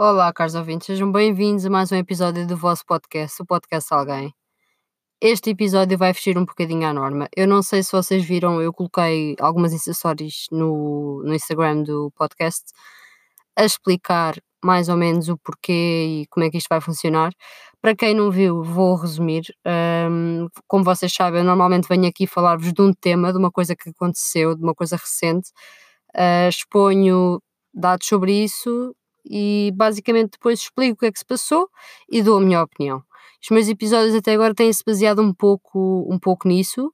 Olá, caros ouvintes, sejam bem-vindos a mais um episódio do vosso podcast, o Podcast Alguém. Este episódio vai fugir um bocadinho à norma. Eu não sei se vocês viram, eu coloquei algumas acessórios no, no Instagram do podcast a explicar mais ou menos o porquê e como é que isto vai funcionar. Para quem não viu, vou resumir. Um, como vocês sabem, eu normalmente venho aqui falar-vos de um tema, de uma coisa que aconteceu, de uma coisa recente. Uh, exponho dados sobre isso e basicamente depois explico o que é que se passou e dou a minha opinião. Os meus episódios até agora têm-se baseado um pouco, um pouco nisso.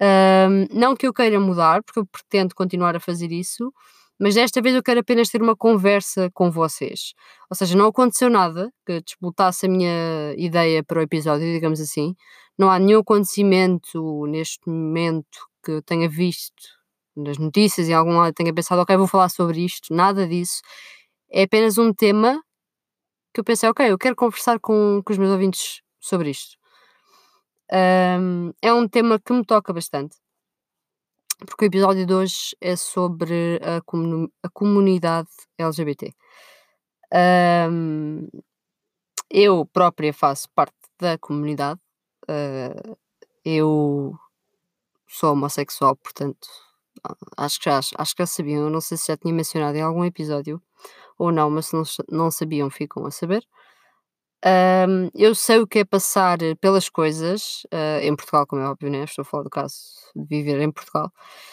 Um, não que eu queira mudar, porque eu pretendo continuar a fazer isso, mas desta vez eu quero apenas ter uma conversa com vocês. Ou seja, não aconteceu nada que desbotasse a minha ideia para o episódio, digamos assim. Não há nenhum acontecimento neste momento que eu tenha visto nas notícias e em algum lado tenha pensado, ok, vou falar sobre isto. Nada disso. É apenas um tema que eu pensei, ok, eu quero conversar com, com os meus ouvintes sobre isto. Um, é um tema que me toca bastante porque o episódio de hoje é sobre a, comun a comunidade LGBT. Um, eu própria faço parte da comunidade. Uh, eu sou homossexual, portanto, acho que já, acho que já sabiam. Eu não sei se já tinha mencionado em algum episódio ou não, mas se não, não sabiam, ficam a saber. Um, eu sei o que é passar pelas coisas, uh, em Portugal, como é óbvio, né? Estou a falar do caso de viver em Portugal.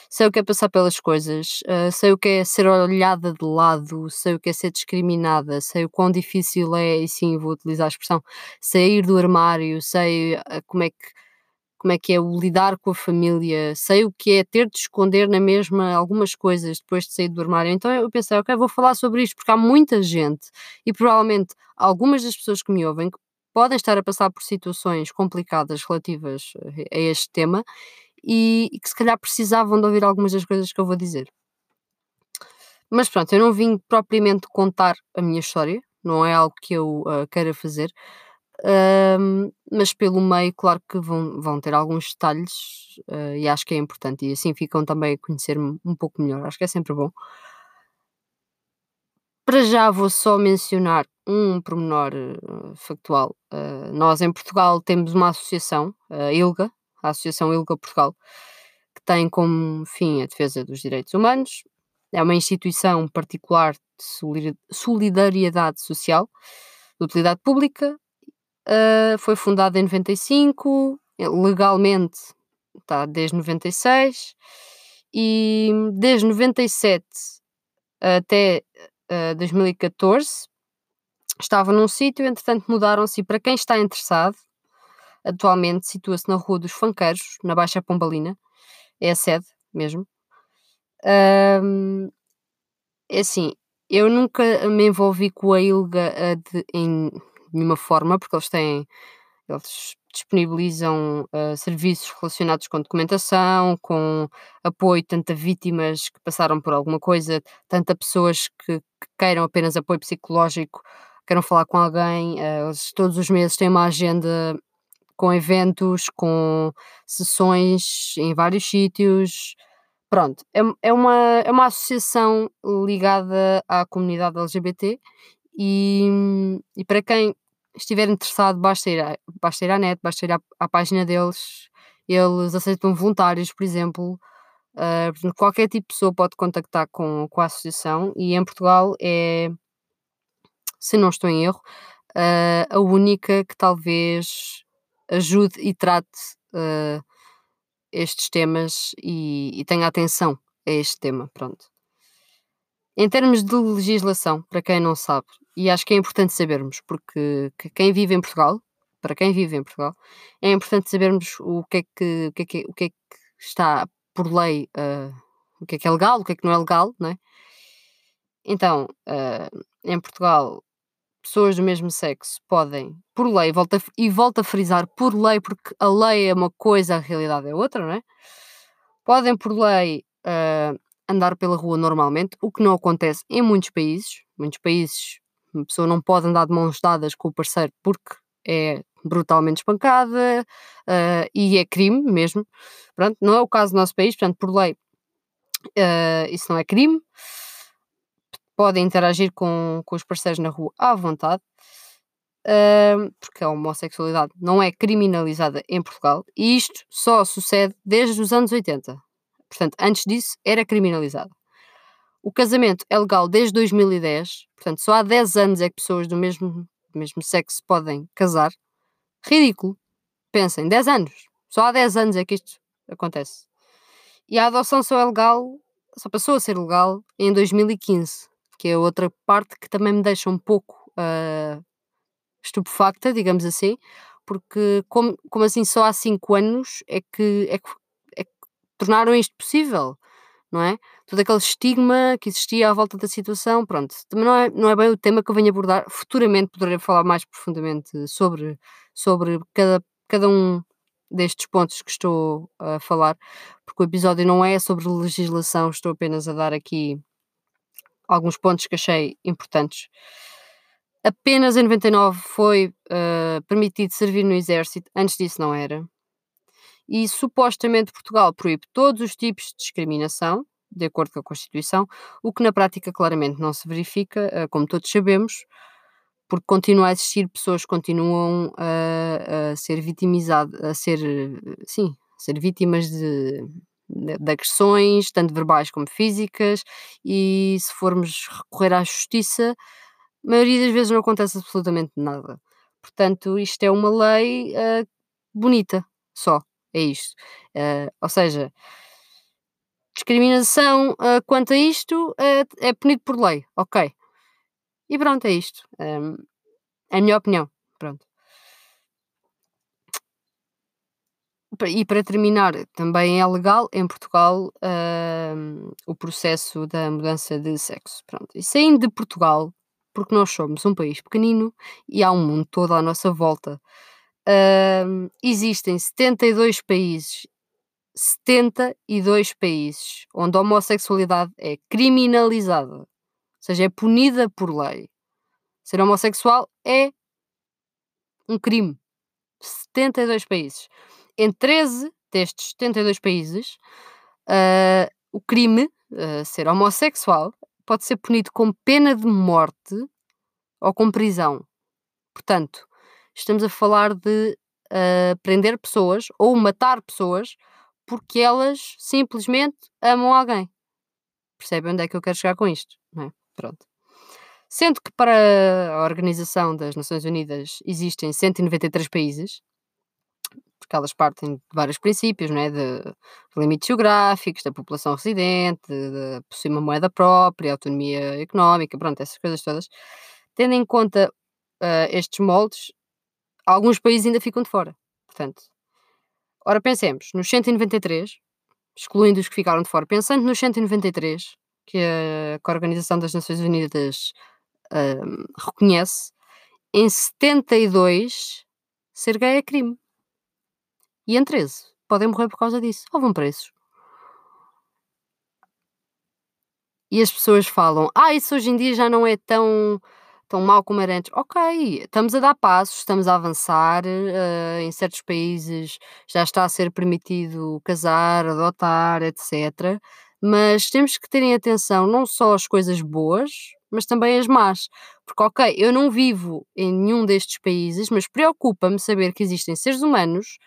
Sei o que é passar pelas coisas, uh, sei o que é ser olhada de lado, sei o que é ser discriminada, sei o quão difícil é, e sim, vou utilizar a expressão, sair do armário, sei como é que como é que é o lidar com a família, sei o que é ter de esconder na mesma algumas coisas depois de sair do armário. Então eu pensei, ok, vou falar sobre isto porque há muita gente e provavelmente algumas das pessoas que me ouvem podem estar a passar por situações complicadas relativas a este tema e, e que se calhar precisavam de ouvir algumas das coisas que eu vou dizer. Mas pronto, eu não vim propriamente contar a minha história, não é algo que eu uh, queira fazer, um, mas pelo meio, claro que vão, vão ter alguns detalhes uh, e acho que é importante, e assim ficam também a conhecer-me um pouco melhor. Acho que é sempre bom. Para já vou só mencionar um pormenor uh, factual. Uh, nós em Portugal temos uma associação, a ILGA, a Associação ILGA Portugal, que tem como fim a defesa dos direitos humanos. É uma instituição particular de solidariedade social, de utilidade pública, Uh, foi fundada em 95, legalmente está desde 96 e desde 97 até uh, 2014 estava num sítio, entretanto mudaram-se para quem está interessado, atualmente situa-se na Rua dos Fanqueiros, na Baixa Pombalina, é a sede mesmo. Um, é assim, eu nunca me envolvi com a ILGA de, em nenhuma forma, porque eles têm, eles disponibilizam uh, serviços relacionados com documentação, com apoio tanto a vítimas que passaram por alguma coisa, tanto a pessoas que, que queiram apenas apoio psicológico, queiram falar com alguém. Uh, eles todos os meses têm uma agenda com eventos, com sessões em vários sítios. Pronto, é, é, uma, é uma associação ligada à comunidade LGBT e, e para quem estiver interessado, basta ir, à, basta ir à net, basta ir à, à página deles. Eles aceitam voluntários, por exemplo. Uh, qualquer tipo de pessoa pode contactar com, com a associação e em Portugal é, se não estou em erro, uh, a única que talvez ajude e trate uh, estes temas e, e tenha atenção a este tema. Pronto. Em termos de legislação, para quem não sabe, e acho que é importante sabermos, porque quem vive em Portugal, para quem vive em Portugal, é importante sabermos o que é que, o que, é que, o que, é que está por lei, uh, o que é que é legal, o que é que não é legal, não é? Então, uh, em Portugal, pessoas do mesmo sexo podem, por lei, volta, e volta a frisar por lei, porque a lei é uma coisa, a realidade é outra, não é? Podem, por lei, uh, andar pela rua normalmente, o que não acontece em muitos países. Muitos países uma pessoa não pode andar de mãos dadas com o parceiro porque é brutalmente espancada uh, e é crime mesmo. Pronto, não é o caso do nosso país, portanto, por lei, uh, isso não é crime. podem interagir com, com os parceiros na rua à vontade, uh, porque a homossexualidade não é criminalizada em Portugal e isto só sucede desde os anos 80. Portanto, antes disso era criminalizada. O casamento é legal desde 2010, portanto, só há 10 anos é que pessoas do mesmo, do mesmo sexo podem casar. Ridículo. Pensem, 10 anos. Só há 10 anos é que isto acontece. E a adoção só é legal, só passou a ser legal em 2015, que é outra parte que também me deixa um pouco uh, estupefacta, digamos assim, porque como, como assim só há 5 anos é que, é que tornaram isto possível? não é? Todo aquele estigma que existia à volta da situação, pronto. Também não é, não é bem o tema que eu venho abordar. Futuramente poderei falar mais profundamente sobre, sobre cada, cada um destes pontos que estou a falar, porque o episódio não é sobre legislação, estou apenas a dar aqui alguns pontos que achei importantes. Apenas em 99 foi uh, permitido servir no exército, antes disso não era e supostamente Portugal proíbe todos os tipos de discriminação, de acordo com a Constituição, o que na prática claramente não se verifica, eh, como todos sabemos, porque continua a existir pessoas que continuam a, a ser vitimizadas, a ser, sim, a ser vítimas de, de, de, agressões, tanto verbais como físicas, e se formos recorrer à justiça, a maioria das vezes não acontece absolutamente nada. Portanto, isto é uma lei uh, bonita, só. É isto. Uh, ou seja, discriminação uh, quanto a isto uh, é punido por lei, ok. E pronto, é isto. Um, é a minha opinião. Pronto. E para terminar, também é legal em Portugal uh, o processo da mudança de sexo. Pronto. E saindo de Portugal, porque nós somos um país pequenino e há um mundo todo à nossa volta Existem 72 países, 72 países onde a homossexualidade é criminalizada, ou seja, é punida por lei. Ser homossexual é um crime. 72 países. Em 13 destes 72 países, uh, o crime, uh, ser homossexual, pode ser punido com pena de morte ou com prisão. Portanto, estamos a falar de uh, prender pessoas ou matar pessoas porque elas simplesmente amam alguém. Percebem onde é que eu quero chegar com isto? Não é? Pronto. Sendo que para a Organização das Nações Unidas existem 193 países, porque elas partem de vários princípios, não é? de limites geográficos, da população residente, de possuir uma moeda própria, autonomia económica, pronto, essas coisas todas. Tendo em conta uh, estes moldes, alguns países ainda ficam de fora. Portanto, ora pensemos, nos 193, excluindo os que ficaram de fora, pensando nos 193, que a, que a Organização das Nações Unidas uh, reconhece, em 72 ser gay é crime. E em 13 podem morrer por causa disso. Ou vão presos. E as pessoas falam: Ah, isso hoje em dia já não é tão tão mal como era antes. Ok, estamos a dar passos, estamos a avançar. Uh, em certos países já está a ser permitido casar, adotar, etc. Mas temos que terem atenção não só às coisas boas, mas também às más. Porque, ok, eu não vivo em nenhum destes países, mas preocupa-me saber que existem seres humanos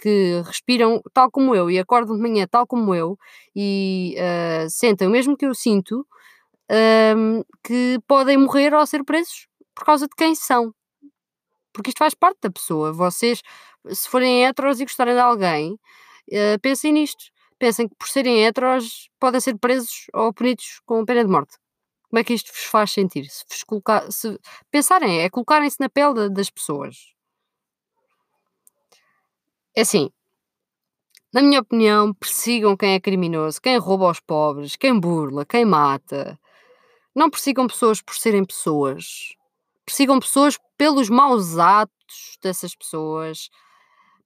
que respiram tal como eu e acordam de manhã tal como eu e uh, sentem o mesmo que eu sinto um, que podem morrer ou ser presos por causa de quem são. Porque isto faz parte da pessoa. Vocês, se forem heteros e gostarem de alguém, uh, pensem nisto. Pensem que por serem heteros podem ser presos ou punidos com pena de morte. Como é que isto vos faz sentir? Se, vos colocar, se pensarem, é colocarem-se na pele das pessoas. É assim, na minha opinião, persigam quem é criminoso, quem rouba aos pobres, quem burla, quem mata. Não persigam pessoas por serem pessoas. Persigam pessoas pelos maus atos dessas pessoas,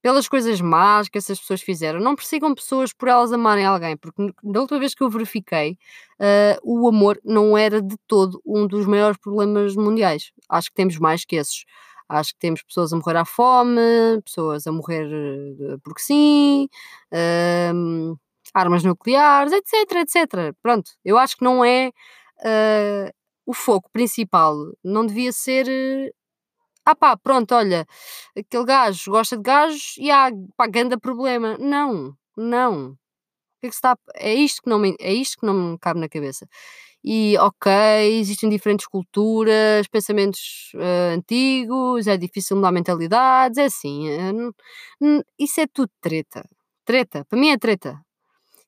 pelas coisas más que essas pessoas fizeram. Não persigam pessoas por elas amarem alguém, porque da última vez que eu verifiquei, uh, o amor não era de todo um dos maiores problemas mundiais. Acho que temos mais que esses. Acho que temos pessoas a morrer à fome, pessoas a morrer uh, porque sim, uh, armas nucleares, etc, etc. Pronto, eu acho que não é uh, o foco principal não devia ser. eh, Ah pá, pronto, olha, aquele gajo gosta de gajos e há, pá, problema. Não, não. Que é que está. É isto que não me, é isto que não me cabe na cabeça. E ok, existem diferentes culturas, pensamentos eh, antigos, é difícil mudar mentalidades, é assim. eh, isso é tudo treta. Treta, para mim é treta.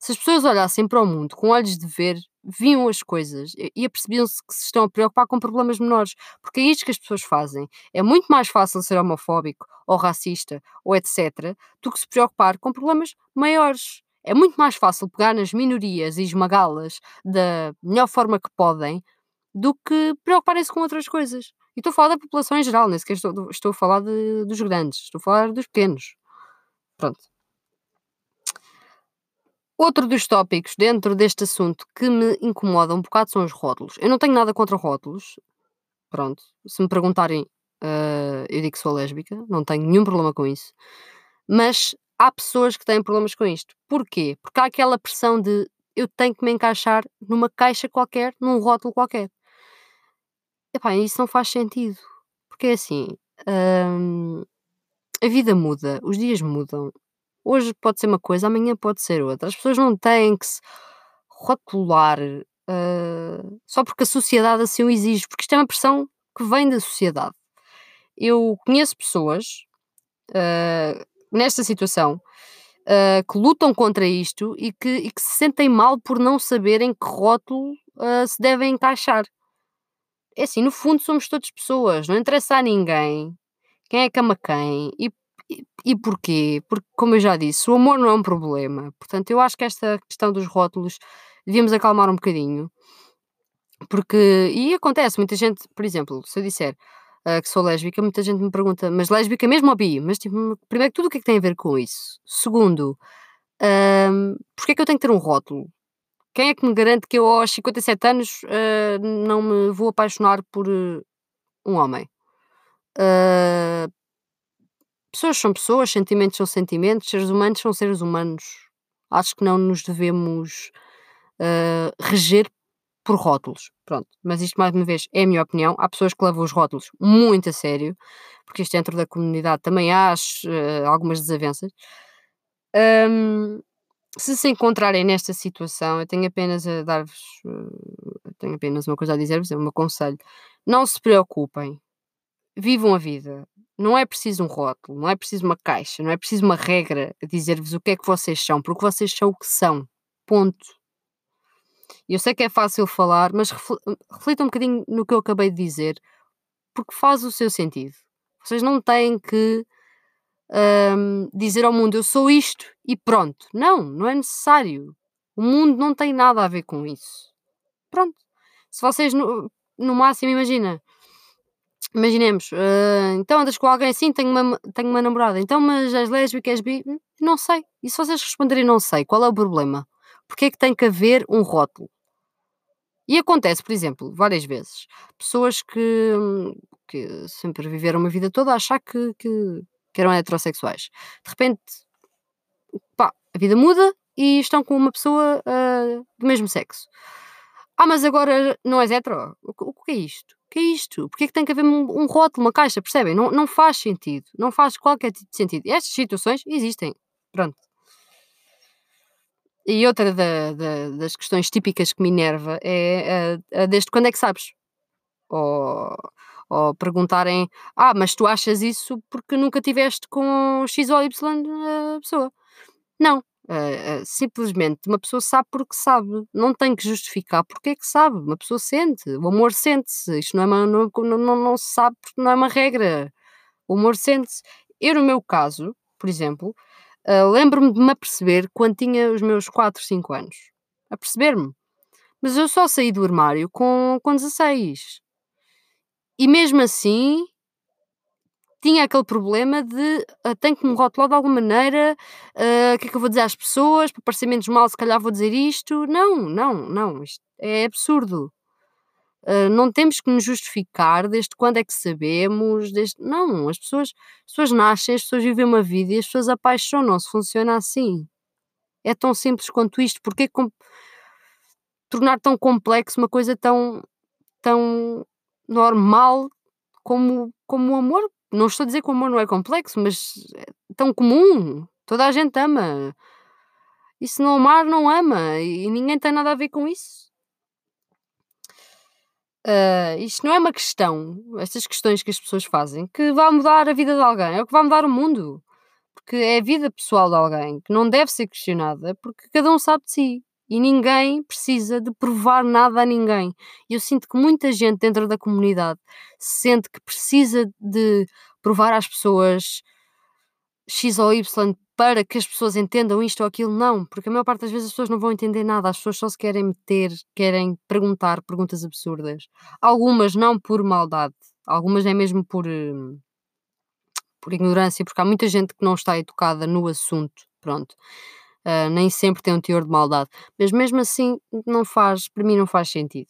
Se as pessoas olhassem para o mundo com olhos de ver, viam as coisas e apercebiam-se que se estão a preocupar com problemas menores, porque é isto que as pessoas fazem. É muito mais fácil ser homofóbico ou racista ou etc. do que se preocupar com problemas maiores. É muito mais fácil pegar nas minorias e esmagá-las da melhor forma que podem do que preocuparem-se com outras coisas. E estou a falar da população em geral, nem sequer estou, estou a falar de- dos grandes, estou a falar dos pequenos. Pronto. Outro dos tópicos dentro deste assunto que me incomoda um bocado são os rótulos. Eu não tenho nada contra rótulos, pronto. Se me perguntarem, eh, eu digo que sou lésbica, não tenho nenhum problema com isso. Mas há pessoas que têm problemas com isto. Porquê? Porque há aquela pressão de eu tenho que me encaixar numa caixa qualquer, num rótulo qualquer. Epá, isso não faz sentido. Porque é assim, hum, a vida muda, os dias mudam. Hoje pode ser uma coisa, amanhã pode ser outra. As pessoas não têm que se rotular eh, só porque a sociedade assim o exige, porque isto é uma pressão que vem da sociedade. Eu conheço pessoas eh, nesta situação eh, que lutam contra isto e que, e que se sentem mal por não saberem que rótulo se devem encaixar. É assim, no fundo somos todas pessoas, não interessa a ninguém quem é que ama quem e, e, porquê? Porque, como eu já disse, o amor não é um problema. Portanto, eu acho que esta questão dos rótulos devíamos acalmar um bocadinho. Porque, e acontece, muita gente, por exemplo, se eu disser ah, que sou lésbica, muita gente me pergunta, mas lésbica mesmo ou bi? Mas, tipo, primeiro que tudo, o que é que tem a ver com isso? Segundo, um, porque é que eu tenho que ter um rótulo? Quem é que me garante que eu aos 57 anos ah, não me vou apaixonar por eh, um homem? Ah, pessoas são pessoas, sentimentos são sentimentos, seres humanos são seres humanos. Acho que não nos devemos ah, reger por rótulos. Pronto, mas isto mais uma vez é a minha opinião. Há pessoas que levam os rótulos muito a sério, porque isto dentro da comunidade também há ah, algumas desavenças. Ahm, se se encontrarem nesta situação, eu tenho apenas a dar-vos, eh, tenho apenas uma coisa a dizer-vos, é o meu conselho. Não se preocupem, vivam a vida. Não é preciso um rótulo, não é preciso uma caixa, não é preciso uma regra a dizer-vos o que é que vocês são, porque vocês são o que são. Ponto. Eu sei que é fácil falar, mas refl- reflitam um bocadinho no que eu acabei de dizer, porque faz o seu sentido. Vocês não têm que hum, dizer ao mundo eu sou isto e pronto. Não, não é necessário. O mundo não tem nada a ver com isso. Pronto. Se vocês no, no máximo, imagina, imaginemos, ah, então andas com alguém assim, tenho uma, tenho uma namorada, então mas és lésbica, és bi, não sei. E se vocês responderem não sei, qual é o problema? Porque é que tem que haver um rótulo? E acontece, por exemplo, várias vezes, pessoas que, que sempre viveram uma vida toda a achar que, que, que eram heterossexuais. De repente, pá, a vida muda e estão com uma pessoa ah, do mesmo sexo. Ah, mas agora não és hetero? O, o que é isto? Que é isto? Porquê é que tem que haver um, um rótulo, uma caixa, percebem? Não, não faz sentido. Não faz qualquer tipo de sentido. Estas situações existem. Pronto. E outra da- da- das questões típicas que me enerva é a, a desde quando é que sabes? Ou, ou perguntarem, ah, mas tu achas isso porque nunca tiveste com X ou Y eh, pessoa. Não. Eh, eh, simplesmente uma pessoa sabe porque sabe. Não tem que justificar porque é que sabe. Uma pessoa sente. O amor sente-se. Isto não, é uma, não, não, não, não se sabe porque não é uma regra. O amor sente-se. Eu, no meu caso, por exemplo, ah, lembro-me de me aperceber quando tinha os meus 4, 5 anos. A perceber-me. Mas eu só saí do armário com, com 16. E mesmo assim tinha aquele problema de ah, tenho que me rotular de alguma maneira, ah, o que é que eu vou dizer às pessoas, para parecer menos mal, se calhar vou dizer isto. Não, não, não, isto é absurdo. Ah, não temos que nos justificar desde quando é que sabemos, desde... não, as pessoas, as pessoas nascem, as pessoas vivem uma vida e as pessoas apaixonam-se, funciona assim. É tão simples quanto isto, porque com... tornar tão complexo uma coisa tão tão normal como, como o amor. Não estou a dizer que o amor não é complexo, mas é tão comum. Toda a gente ama. E se não amar, não ama. E ninguém tem nada a ver com isso. Uh, isto não é uma questão, estas questões que as pessoas fazem, que vai mudar a vida de alguém, é o que vai mudar o mundo. Porque é a vida pessoal de alguém que não deve ser questionada, porque cada um sabe de si. E ninguém precisa de provar nada a ninguém. Eu sinto que muita gente dentro da comunidade sente que precisa de provar às pessoas X ou Y para que as pessoas entendam isto ou aquilo. Não, porque a maior parte das vezes as pessoas não vão entender nada. As pessoas só se querem meter, querem perguntar perguntas absurdas. Algumas não por maldade, algumas é mesmo por, hum, por ignorância, porque há muita gente que não está educada no assunto. Pronto. Uh, nem sempre tem um teor de maldade, mas mesmo assim não faz, para mim não faz sentido.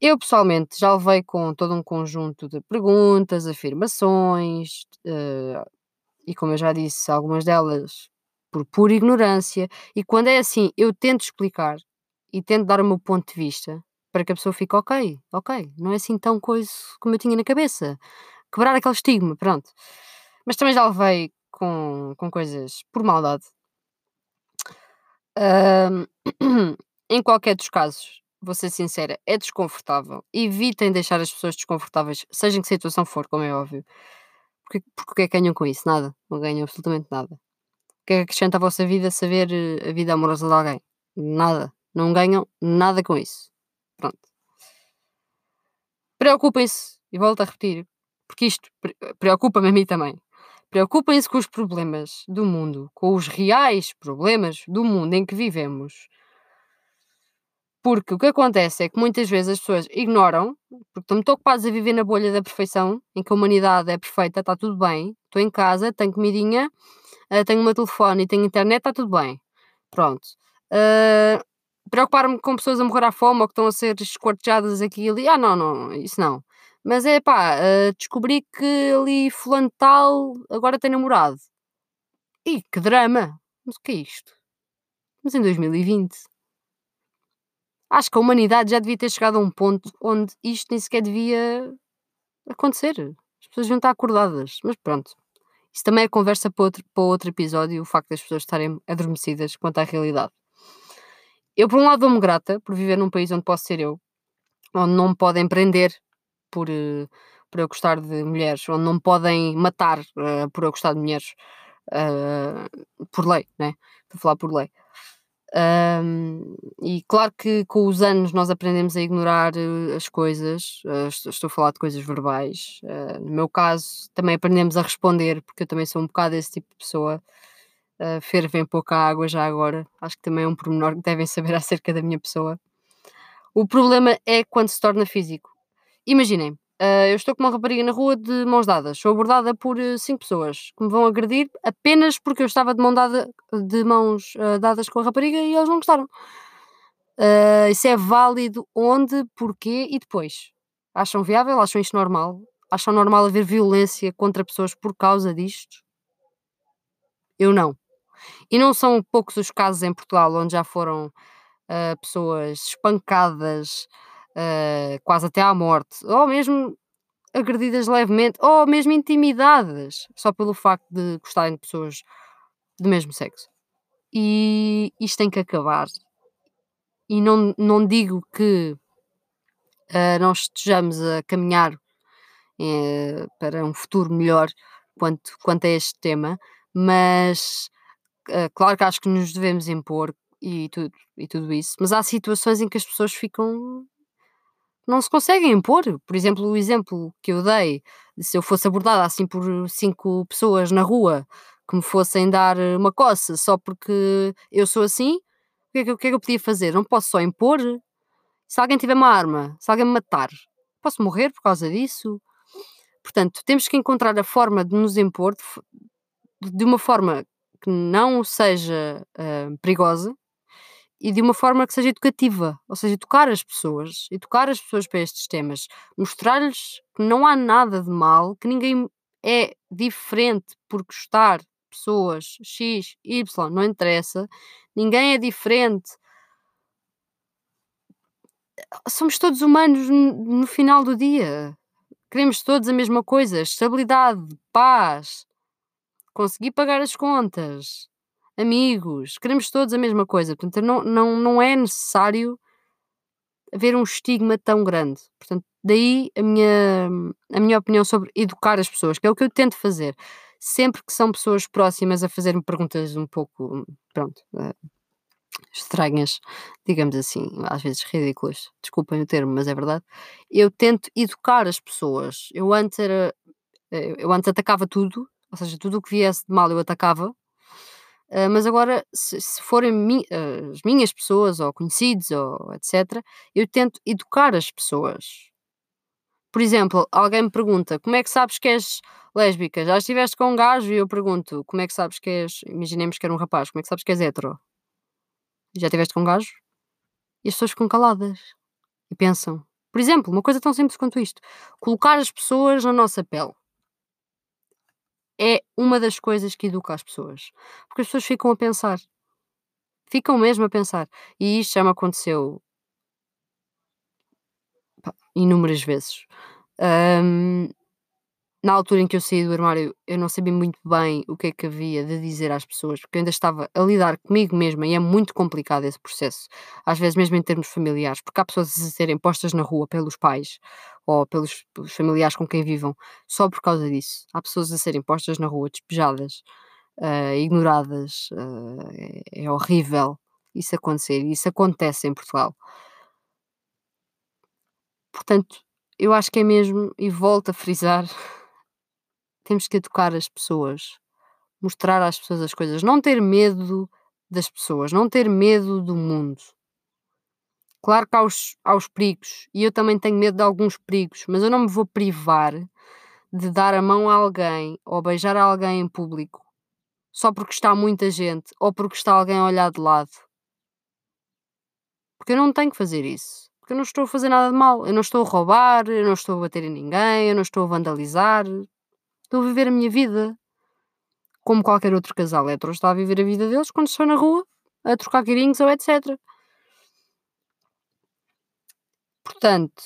Eu pessoalmente já levei com todo um conjunto de perguntas, afirmações, uh, e como eu já disse, algumas delas por pura ignorância, e quando é assim, eu tento explicar e tento dar o meu ponto de vista para que a pessoa fique ok, ok, não é assim tão coisa como eu tinha na cabeça. Quebrar aquele estigma, pronto. Mas também já levei com, com coisas por maldade, em qualquer dos casos, vou ser sincera, é desconfortável. Evitem deixar as pessoas desconfortáveis, seja em que situação for, como é óbvio. Porque, porque é que ganham com isso? Nada. Não ganham absolutamente nada. O que é que acrescenta à vossa vida saber eh, a vida amorosa de alguém? Nada. Não ganham nada com isso. Pronto. Preocupem-se, e volto a repetir, porque isto preocupa-me a mim também. Preocupem-se com os problemas do mundo, com os reais problemas do mundo em que vivemos. Porque o que acontece é que muitas vezes as pessoas ignoram, porque estão muito ocupadas a viver na bolha da perfeição, em que a humanidade é perfeita, está tudo bem, estou em casa, tenho comidinha, uh, tenho meu telefone e tenho internet, está tudo bem. Pronto. Uh, Preocupar-me com pessoas a morrer à fome ou que estão a ser esquartejadas aqui e ali, ah, não, não, isso não. Mas é pá, uh, descobri que ali fulano tal agora tem namorado. Ih, que drama! Mas o que é isto? Mas em 2020. Acho que a humanidade já devia ter chegado a um ponto onde isto nem sequer devia acontecer. As pessoas deviam estar acordadas. Mas pronto. Isso também é conversa para outro, para outro episódio, o facto das pessoas estarem adormecidas quanto à realidade. Eu, por um lado, dou-me grata por viver num país onde posso ser eu, onde não me podem prender por, uh, por eu gostar de mulheres, onde não podem matar uh, por eu gostar de mulheres, uh, por lei, né? Estou a falar por lei. Um, e claro que com os anos nós aprendemos a ignorar as coisas, estou a falar de coisas verbais. no meu caso, também aprendemos a responder, porque eu também sou um bocado esse tipo de pessoa. Uh, fervem pouca água já agora, acho que também é um pormenor que devem saber acerca da minha pessoa. O problema é quando se torna físico. Imaginem, uh, eu estou com uma rapariga na rua de mãos dadas, sou abordada por uh, cinco pessoas que me vão agredir apenas porque eu estava de, mão dada, de mãos uh, dadas com a rapariga e eles não gostaram. isso é válido onde, porquê e depois. Acham viável? Acham isto normal? Acham normal haver violência contra pessoas por causa disto? Eu não. E não são poucos os casos em Portugal onde já foram pessoas espancadas uh, quase até à morte, ou mesmo agredidas levemente, ou mesmo intimidadas, só pelo facto de gostarem de pessoas do mesmo sexo. E isto tem que acabar. E não, não digo que uh, não estejamos a caminhar uh, para um futuro melhor quanto, quanto a este tema, mas uh, claro que acho que nos devemos impor e tudo, e tudo isso, mas há situações em que as pessoas ficam não se conseguem impor. Por exemplo, o exemplo que eu dei, se eu fosse abordada assim por cinco pessoas na rua que me fossem dar uma coça só porque eu sou assim, o que é que, que, é que eu podia fazer? Não posso só impor. Se alguém tiver uma arma, se alguém me matar, posso morrer por causa disso. Portanto, temos que encontrar a forma de nos impor de, de uma forma que não seja uh, perigosa, e de uma forma que seja educativa, ou seja, educar as pessoas, educar as pessoas para estes temas, mostrar-lhes que não há nada de mal, que ninguém é diferente por gostar pessoas X, Y, não interessa, ninguém é diferente. Somos todos humanos no final do dia. Queremos todos a mesma coisa: estabilidade, paz, conseguir pagar as contas, amigos. Queremos todos a mesma coisa. Portanto, não, não, não é necessário haver um estigma tão grande. Portanto, daí a minha, a minha opinião sobre educar as pessoas, que é o que eu tento fazer. Sempre que são pessoas próximas a fazer-me perguntas um pouco, pronto, uh, estranhas, digamos assim, às vezes ridículas, desculpem o termo, mas é verdade. Eu tento educar as pessoas. Eu antes era, eh, eu antes atacava tudo, ou seja, tudo o que viesse de mal eu atacava, Uh, mas agora, se, se forem mi uh, as minhas pessoas, ou conhecidos, ou etc., eu tento educar as pessoas. Por exemplo, alguém me pergunta: como é que sabes que és lésbica? Já estiveste com um gajo? E eu pergunto: como é que sabes que és. Imaginemos que era um rapaz, como é que sabes que és hetero? Já estiveste com um gajo? E as pessoas ficam caladas e pensam. Por exemplo, uma coisa tão simples quanto isto: colocar as pessoas na nossa pele é uma das coisas que educa as pessoas. Porque as pessoas ficam a pensar. Ficam mesmo a pensar. E isto já me aconteceu inúmeras vezes. Um, na altura em que eu saí do armário, eu não sabia muito bem o que é que havia de dizer às pessoas, porque eu ainda estava a lidar comigo mesma e é muito complicado esse processo, às vezes mesmo em termos familiares, porque há pessoas a serem postas na rua pelos pais ou pelos, pelos familiares com quem vivam só por causa disso. Há pessoas a serem postas na rua, despejadas, uh, ignoradas, uh, é, é horrível isso acontecer, e isso acontece em Portugal. Portanto, eu acho que é mesmo, e volto a frisar, temos que educar as pessoas, mostrar às pessoas as coisas, não ter medo das pessoas, não ter medo do mundo. Claro que há os, há os perigos, e eu também tenho medo de alguns perigos, mas eu não me vou privar de dar a mão a alguém ou beijar alguém em público só porque está muita gente ou porque está alguém a olhar de lado. Porque eu não tenho que fazer isso. Porque eu não estou a fazer nada de mal. Eu não estou a roubar, eu não estou a bater em ninguém, eu não estou a vandalizar. Estou a viver a minha vida. Como qualquer outro casal hétero está a viver a vida deles quando estão na rua, a trocar carinhos ou etc. Portanto,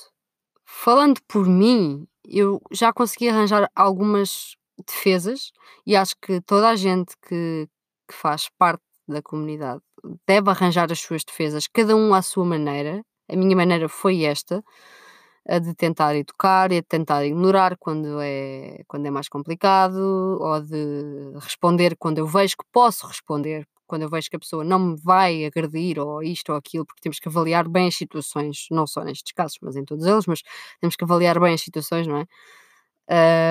falando por mim, eu já consegui arranjar algumas defesas e acho que toda a gente que, que faz parte da comunidade deve arranjar as suas defesas, cada um à sua maneira. A minha maneira foi esta a de tentar educar e a de tentar ignorar quando é, quando é mais complicado, ou de responder quando eu vejo que posso responder, quando eu vejo que a pessoa não me vai agredir ou isto ou aquilo, porque temos que avaliar bem as situações, não só nestes casos, mas em todos eles, mas temos que avaliar bem as situações, não é?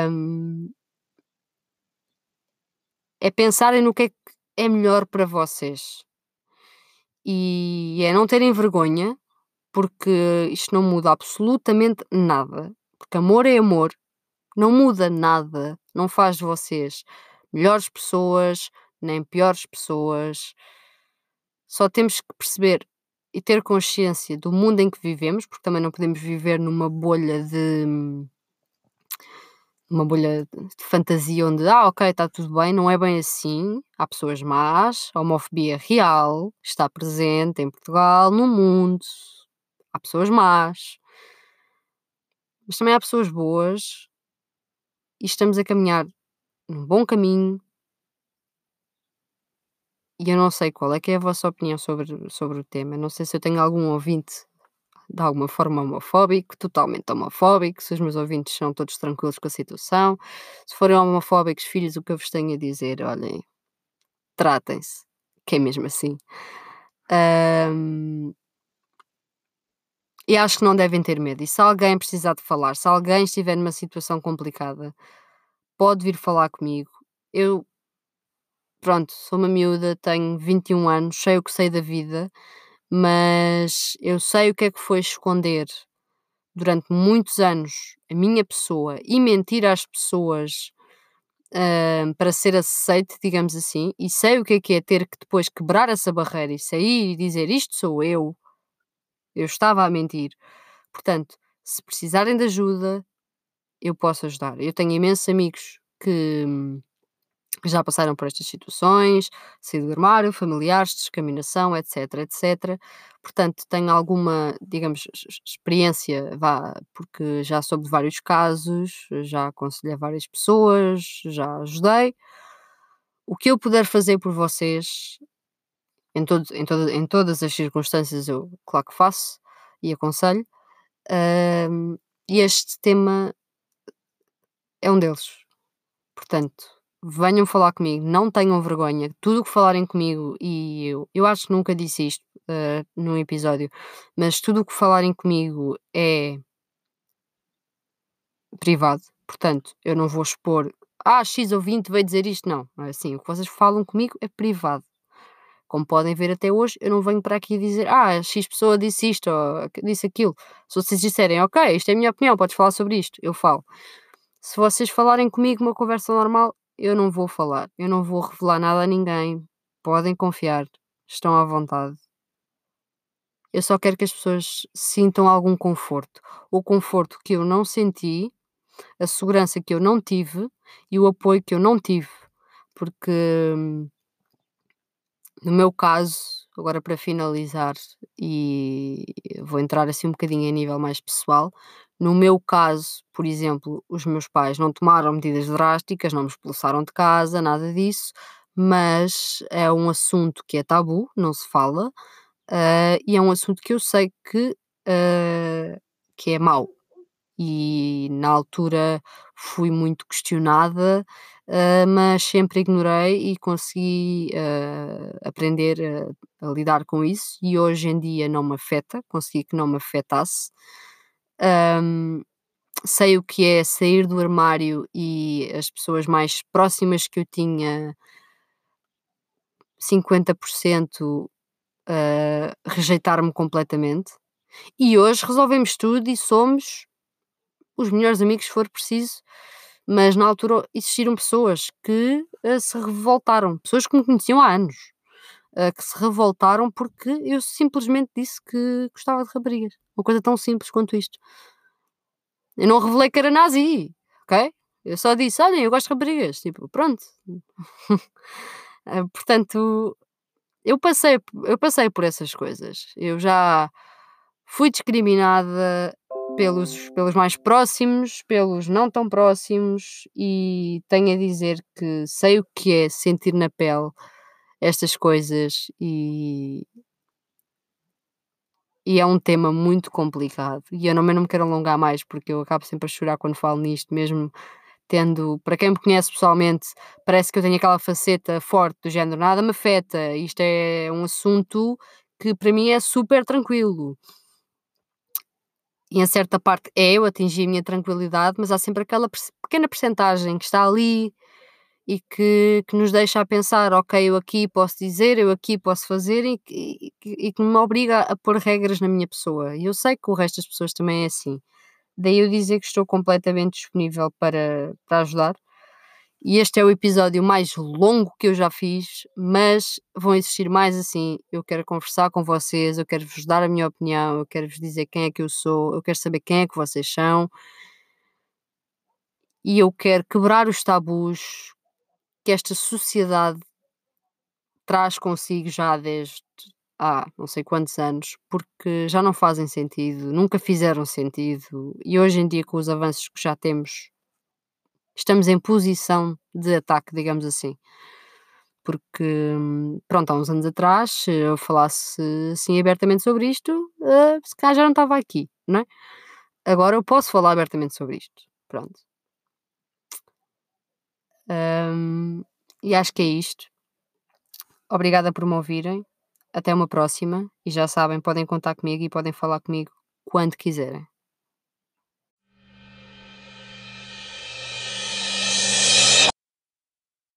Um, é pensarem no que é que é melhor para vocês. E é não terem vergonha porque isto não muda absolutamente nada. Porque amor é amor, não muda nada, não faz de vocês melhores pessoas, nem piores pessoas. Só temos que perceber e ter consciência do mundo em que vivemos, porque também não podemos viver numa bolha de uma bolha de fantasia onde, ah, ok, está tudo bem, não é bem assim. Há pessoas más, a homofobia real está presente em Portugal, no mundo, há pessoas más, mas também há pessoas boas e estamos a caminhar num bom caminho. E eu não sei qual é que é a vossa opinião sobre, sobre o tema. Não sei se eu tenho algum ouvinte de alguma forma homofóbico, totalmente homofóbico, se os meus ouvintes são todos tranquilos com a situação. Se forem homofóbicos, filhos, o que eu vos tenho a dizer, olhem, tratem-se, que é mesmo assim. Um, e acho que não devem ter medo. E se alguém precisar de falar, se alguém estiver numa situação complicada, pode vir falar comigo. Eu, pronto, sou uma miúda, tenho 21 anos, sei o que sei da vida, mas eu sei o que é que foi esconder durante muitos anos a minha pessoa e mentir às pessoas uh, para ser aceite, digamos assim, e sei o que é que é ter que depois quebrar essa barreira e sair e dizer isto sou eu eu estava a mentir. Portanto, se precisarem de ajuda, eu posso ajudar. Eu tenho imensos amigos que, já passaram por estas situações, saído do armário, familiares, discriminação, etc, etc. Portanto, tenho alguma, digamos, experiência, vá, porque já soube de vários casos, já aconselhei várias pessoas, já ajudei. O que eu puder fazer por vocês, em, todo, em, todo, em todas as circunstâncias, eu claro que faço e aconselho. Um, e este tema é um deles. Portanto, venham falar comigo, não tenham vergonha. Tudo o que falarem comigo, e eu, eu acho que nunca disse isto uh, num episódio, mas tudo o que falarem comigo é privado. Portanto, eu não vou expor, ah, X ou 20 veio dizer isto. Não, não é assim. O que vocês falam comigo é privado. Como podem ver até hoje, eu não venho para aqui dizer, ah, X pessoa disse isto ou disse aquilo. Se vocês disserem, ok, isto é a minha opinião, podes falar sobre isto, eu falo. Se vocês falarem comigo uma conversa normal, eu não vou falar, eu não vou revelar nada a ninguém. Podem confiar, estão à vontade. Eu só quero que as pessoas sintam algum conforto. O conforto que eu não senti, a segurança que eu não tive e o apoio que eu não tive. Porque no meu caso, agora para finalizar, e vou entrar assim um bocadinho a nível mais pessoal, no meu caso, por exemplo, os meus pais não tomaram medidas drásticas, não me expulsaram de casa, nada disso, mas é um assunto que é tabu, não se fala, uh, e é um assunto que eu sei que, uh, que é mau. E na altura fui muito questionada, uh, mas sempre ignorei e consegui aprender a, a lidar com isso, e hoje em dia não me afeta, consegui que não me afetasse. Um, sei o que é sair do armário e as pessoas mais próximas que eu tinha 50% uh, ah, rejeitar-me completamente. E hoje resolvemos tudo e somos os melhores amigos se for preciso. Mas na altura existiram pessoas que uh, se revoltaram, pessoas que me conheciam há anos, uh, que se revoltaram porque eu simplesmente disse que gostava de raparigas. Uma coisa tão simples quanto isto. Eu não revelei que era nazi, ok? Eu só disse, olhem, eu gosto de raparigas. Tipo, pronto. Eh, portanto, eu passei, eu passei por essas coisas. Eu já fui discriminada pelos, pelos mais próximos, pelos não tão próximos, e tenho a dizer que sei o que é sentir na pele estas coisas e, e é um tema muito complicado. E eu não, eu não me quero alongar mais porque eu acabo sempre a chorar quando falo nisto, mesmo tendo, para quem me conhece pessoalmente, parece que eu tenho aquela faceta forte do género, nada me afeta. Isto é um assunto que para mim é super tranquilo. E em certa parte é, eu atingi a minha tranquilidade, mas há sempre aquela pequena percentagem que está ali e que, que nos deixa a pensar, ok, eu aqui posso dizer, eu aqui posso fazer e, e, e que me obriga a pôr regras na minha pessoa. E eu sei que o resto das pessoas também é assim. Daí eu dizer que estou completamente disponível para, para ajudar. E este é o episódio mais longo que eu já fiz, mas vão existir mais assim. Eu quero conversar com vocês, eu quero vos dar a minha opinião, eu quero vos dizer quem é que eu sou, eu quero saber quem é que vocês são. E eu quero quebrar os tabus que esta sociedade traz consigo já desde há não sei quantos anos, porque já não fazem sentido, nunca fizeram sentido, e hoje em dia, com os avanços que já temos, estamos em posição de ataque, digamos assim. Porque, pronto, há uns anos atrás, se eu falasse assim abertamente sobre isto, uh, se calhar já não estava aqui, não é? Agora eu posso falar abertamente sobre isto. Pronto. Um, e acho que é isto. Obrigada por me ouvirem. Até uma próxima. E já sabem, podem contar comigo e podem falar comigo quando quiserem.